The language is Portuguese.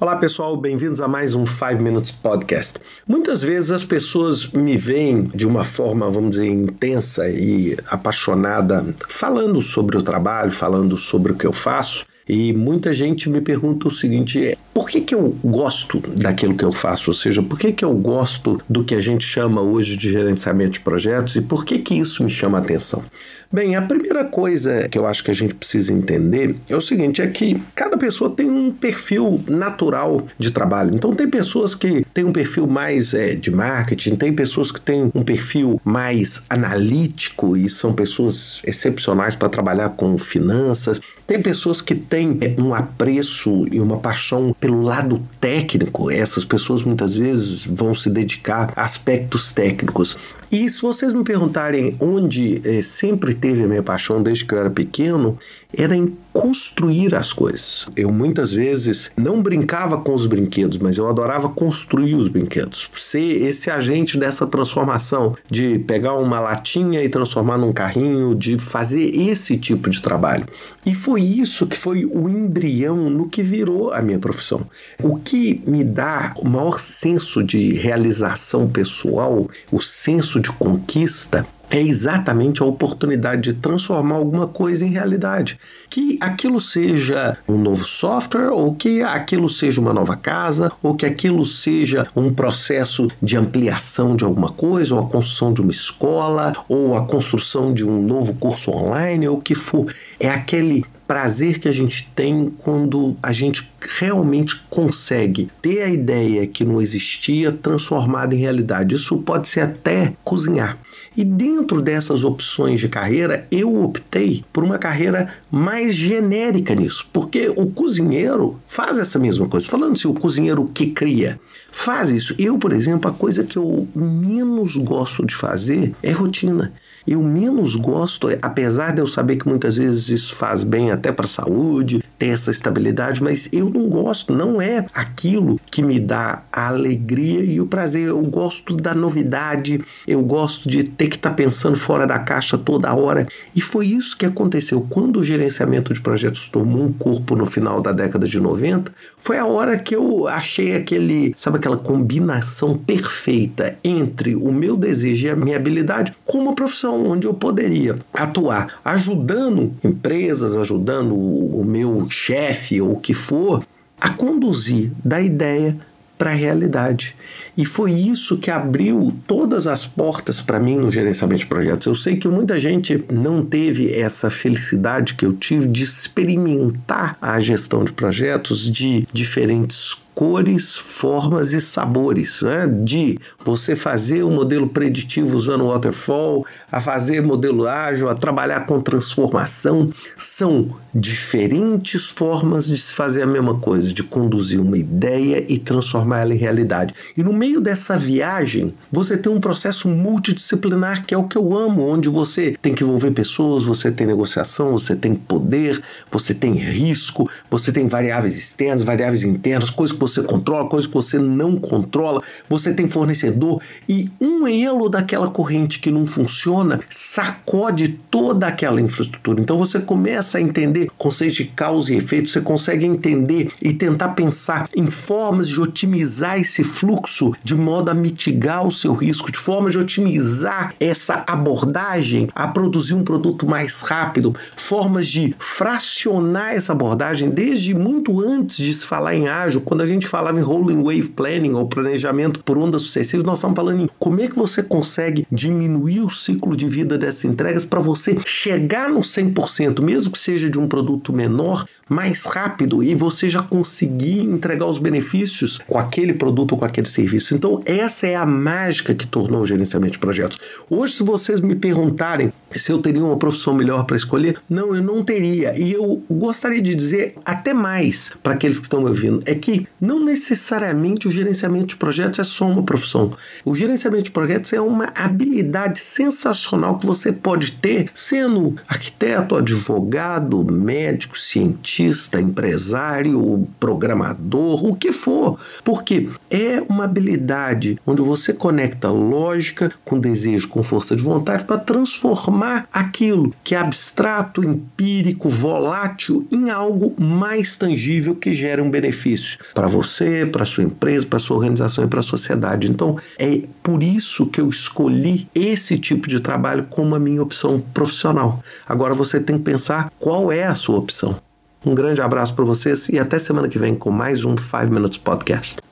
Olá pessoal, bem-vindos a mais um 5 Minutes Podcast. Muitas vezes as pessoas me veem de uma forma, vamos dizer, intensa e apaixonada, falando sobre o trabalho, falando sobre o que eu faço. E muita gente me pergunta o seguinte: por que, que eu gosto daquilo que eu faço? Ou seja, por que, que eu gosto do que a gente chama hoje de gerenciamento de projetos e por que, que isso me chama a atenção? Bem, a primeira coisa que eu acho que a gente precisa entender é o seguinte: é que cada pessoa tem um perfil natural de trabalho. Então, tem pessoas que têm um perfil mais é, de marketing, tem pessoas que têm um perfil mais analítico e são pessoas excepcionais para trabalhar com finanças. Tem pessoas que têm é, um apreço e uma paixão pelo lado técnico. Essas pessoas muitas vezes vão se dedicar a aspectos técnicos. E se vocês me perguntarem onde é, sempre teve a minha paixão desde que eu era pequeno, era em construir as coisas. Eu muitas vezes não brincava com os brinquedos, mas eu adorava construir os brinquedos. Ser esse agente dessa transformação, de pegar uma latinha e transformar num carrinho, de fazer esse tipo de trabalho. E foi isso que foi o embrião no que virou a minha profissão. O que me dá o maior senso de realização pessoal, o senso de conquista, é exatamente a oportunidade de transformar alguma coisa em realidade. Que aquilo seja um novo software, ou que aquilo seja uma nova casa, ou que aquilo seja um processo de ampliação de alguma coisa, ou a construção de uma escola, ou a construção de um novo curso online, ou o que for. É aquele prazer que a gente tem quando a gente realmente consegue ter a ideia que não existia transformada em realidade. Isso pode ser até cozinhar. E dentro dessas opções de carreira, eu optei por uma carreira mais genérica nisso, porque o cozinheiro faz essa mesma coisa. Falando se o cozinheiro que cria faz isso. Eu, por exemplo, a coisa que eu menos gosto de fazer é rotina eu menos gosto, apesar de eu saber que muitas vezes isso faz bem até para a saúde, ter essa estabilidade, mas eu não gosto, não é aquilo que me dá a alegria e o prazer. Eu gosto da novidade, eu gosto de ter que estar tá pensando fora da caixa toda hora. E foi isso que aconteceu quando o gerenciamento de projetos tomou um corpo no final da década de 90. Foi a hora que eu achei aquele, sabe aquela combinação perfeita entre o meu desejo e a minha habilidade com uma profissão onde eu poderia atuar ajudando empresas, ajudando o meu chefe ou o que for a conduzir da ideia para a realidade. E foi isso que abriu todas as portas para mim no gerenciamento de projetos. Eu sei que muita gente não teve essa felicidade que eu tive de experimentar a gestão de projetos de diferentes cores, formas e sabores, né? de você fazer o um modelo preditivo usando waterfall, a fazer modelo ágil, a trabalhar com transformação, são diferentes formas de se fazer a mesma coisa, de conduzir uma ideia e transformar ela em realidade. E no meio dessa viagem, você tem um processo multidisciplinar que é o que eu amo, onde você tem que envolver pessoas, você tem negociação, você tem poder, você tem risco, você tem variáveis externas, variáveis internas, coisas que você controla, coisas que você não controla, você tem fornecedor e um elo daquela corrente que não funciona sacode toda aquela infraestrutura. Então você começa a entender conceitos de causa e efeito, você consegue entender e tentar pensar em formas de otimizar esse fluxo de modo a mitigar o seu risco, de forma de otimizar essa abordagem a produzir um produto mais rápido, formas de fracionar essa abordagem desde muito antes de se falar em ágil, quando a gente gente falava em rolling wave planning ou planejamento por ondas sucessivas, nós estamos falando em como é que você consegue diminuir o ciclo de vida dessas entregas para você chegar no 100%, mesmo que seja de um produto menor, mais rápido e você já conseguir entregar os benefícios com aquele produto ou com aquele serviço. Então, essa é a mágica que tornou o gerenciamento de projetos. Hoje, se vocês me perguntarem se eu teria uma profissão melhor para escolher, não, eu não teria. E eu gostaria de dizer até mais para aqueles que estão me ouvindo: é que não necessariamente o gerenciamento de projetos é só uma profissão. O gerenciamento de projetos é uma habilidade sensacional que você pode ter sendo arquiteto, advogado, médico, cientista empresário, programador, o que for. Porque é uma habilidade onde você conecta lógica com desejo, com força de vontade para transformar aquilo que é abstrato, empírico, volátil em algo mais tangível que gere um benefício para você, para sua empresa, para sua organização e para a sociedade. Então, é por isso que eu escolhi esse tipo de trabalho como a minha opção profissional. Agora você tem que pensar qual é a sua opção. Um grande abraço para vocês e até semana que vem com mais um 5 Minutes Podcast.